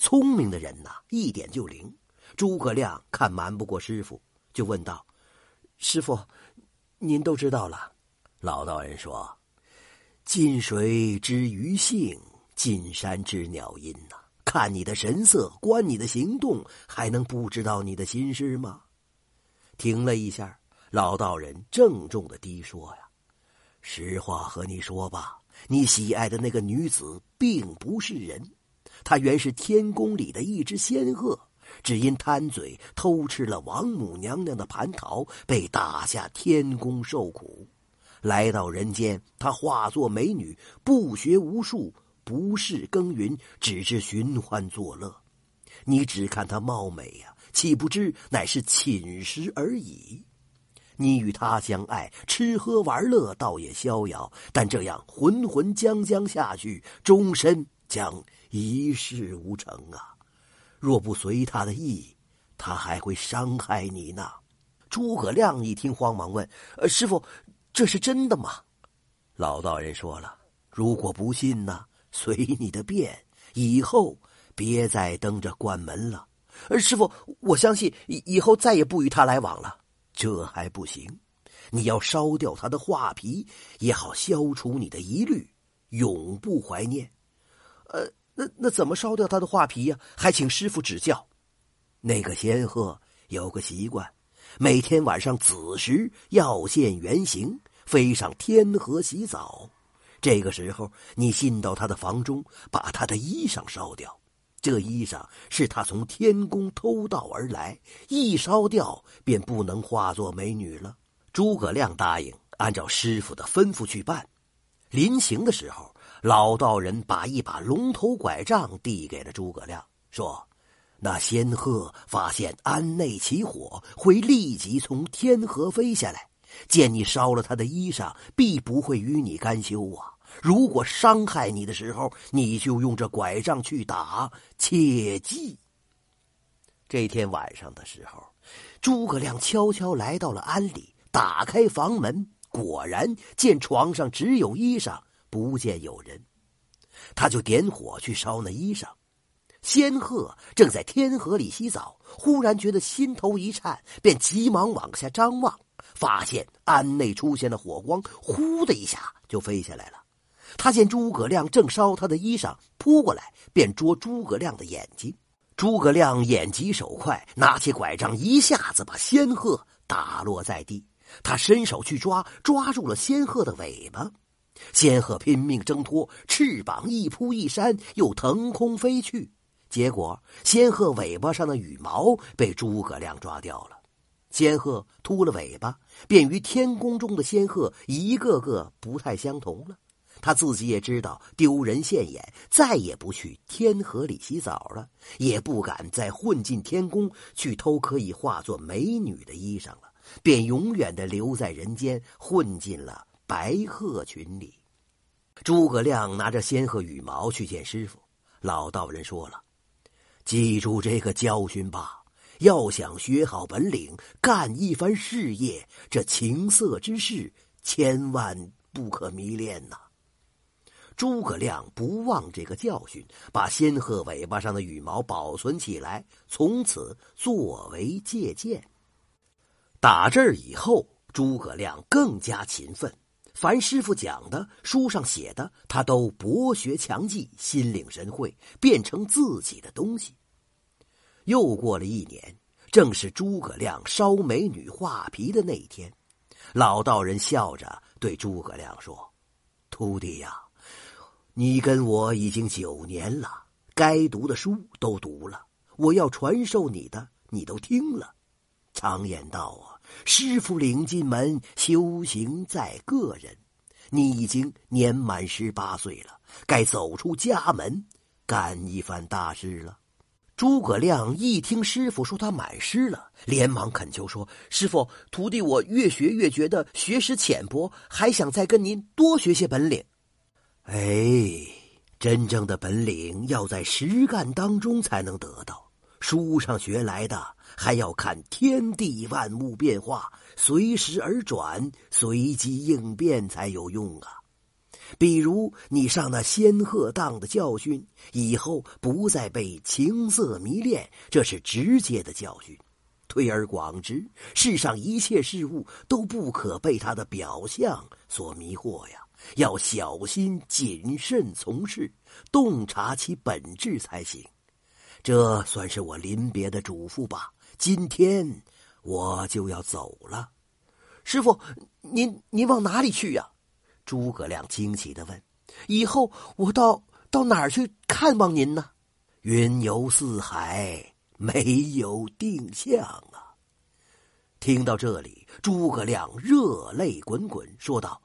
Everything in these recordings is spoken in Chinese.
聪明的人呐，一点就灵。诸葛亮看瞒不过师傅，就问道：“师傅，您都知道了？”老道人说：“近水知鱼性，近山知鸟音呐。看你的神色，观你的行动，还能不知道你的心事吗？”停了一下，老道人郑重的低说：“呀，实话和你说吧，你喜爱的那个女子并不是人，她原是天宫里的一只仙鹤。”只因贪嘴偷吃了王母娘娘的蟠桃，被打下天宫受苦。来到人间，她化作美女，不学无术，不事耕耘，只知寻欢作乐。你只看她貌美呀，岂不知乃是寝食而已。你与她相爱，吃喝玩乐，倒也逍遥。但这样浑浑将将下去，终身将一事无成啊！若不随他的意，他还会伤害你呢。诸葛亮一听，慌忙问：“呃，师傅，这是真的吗？”老道人说了：“如果不信呢，随你的便，以后别再登着关门了。”呃，师傅，我相信以后再也不与他来往了。这还不行，你要烧掉他的画皮，也好消除你的疑虑，永不怀念。呃。那那怎么烧掉他的画皮呀？还请师傅指教。那个仙鹤有个习惯，每天晚上子时要现原形，飞上天河洗澡。这个时候，你进到他的房中，把他的衣裳烧掉。这衣裳是他从天宫偷盗而来，一烧掉便不能化作美女了。诸葛亮答应按照师傅的吩咐去办。临行的时候。老道人把一把龙头拐杖递给了诸葛亮，说：“那仙鹤发现庵内起火，会立即从天河飞下来。见你烧了他的衣裳，必不会与你甘休啊！如果伤害你的时候，你就用这拐杖去打，切记。”这天晚上的时候，诸葛亮悄悄来到了庵里，打开房门，果然见床上只有衣裳。不见有人，他就点火去烧那衣裳。仙鹤正在天河里洗澡，忽然觉得心头一颤，便急忙往下张望，发现庵内出现了火光，呼的一下就飞下来了。他见诸葛亮正烧他的衣裳，扑过来便捉诸葛亮的眼睛。诸葛亮眼疾手快，拿起拐杖，一下子把仙鹤打落在地。他伸手去抓，抓住了仙鹤的尾巴。仙鹤拼命挣脱，翅膀一扑一扇，又腾空飞去。结果，仙鹤尾巴上的羽毛被诸葛亮抓掉了。仙鹤秃了尾巴，便与天宫中的仙鹤一个个不太相同了。他自己也知道丢人现眼，再也不去天河里洗澡了，也不敢再混进天宫去偷可以化作美女的衣裳了，便永远的留在人间，混进了。白鹤群里，诸葛亮拿着仙鹤羽毛去见师傅。老道人说了：“记住这个教训吧，要想学好本领，干一番事业，这情色之事千万不可迷恋呐。”诸葛亮不忘这个教训，把仙鹤尾巴上的羽毛保存起来，从此作为借鉴。打这儿以后，诸葛亮更加勤奋。凡师傅讲的、书上写的，他都博学强记，心领神会，变成自己的东西。又过了一年，正是诸葛亮烧美女画皮的那一天。老道人笑着对诸葛亮说：“徒弟呀，你跟我已经九年了，该读的书都读了，我要传授你的，你都听了。常言道啊。”师傅领进门，修行在个人。你已经年满十八岁了，该走出家门，干一番大事了。诸葛亮一听师傅说他满师了，连忙恳求说：“师傅，徒弟我越学越觉得学识浅薄，还想再跟您多学些本领。”哎，真正的本领要在实干当中才能得到，书上学来的。还要看天地万物变化，随时而转，随机应变才有用啊！比如你上那仙鹤当的教训，以后不再被情色迷恋，这是直接的教训。推而广之，世上一切事物都不可被它的表象所迷惑呀，要小心谨慎从事，洞察其本质才行。这算是我临别的嘱咐吧。今天我就要走了。师傅，您您往哪里去呀？诸葛亮惊奇的问：“以后我到到哪儿去看望您呢？”云游四海，没有定向啊！听到这里，诸葛亮热泪滚滚，说道：“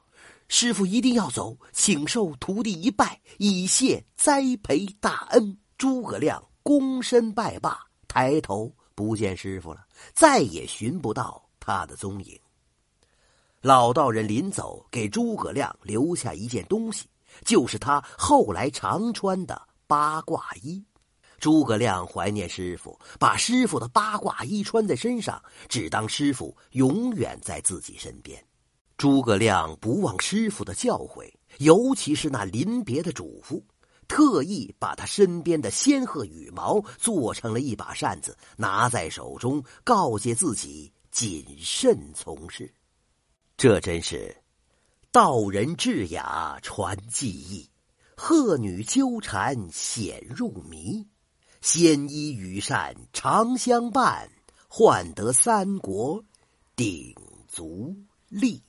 师傅一定要走，请受徒弟一拜，以谢栽培大恩。”诸葛亮躬身拜罢，抬头不见师傅了，再也寻不到他的踪影。老道人临走，给诸葛亮留下一件东西，就是他后来常穿的八卦衣。诸葛亮怀念师傅，把师傅的八卦衣穿在身上，只当师傅永远在自己身边。诸葛亮不忘师傅的教诲，尤其是那临别的嘱咐，特意把他身边的仙鹤羽毛做成了一把扇子，拿在手中，告诫自己谨慎从事。这真是道人智雅传技艺，鹤女纠缠显入迷，仙衣羽扇长相伴，换得三国鼎足立。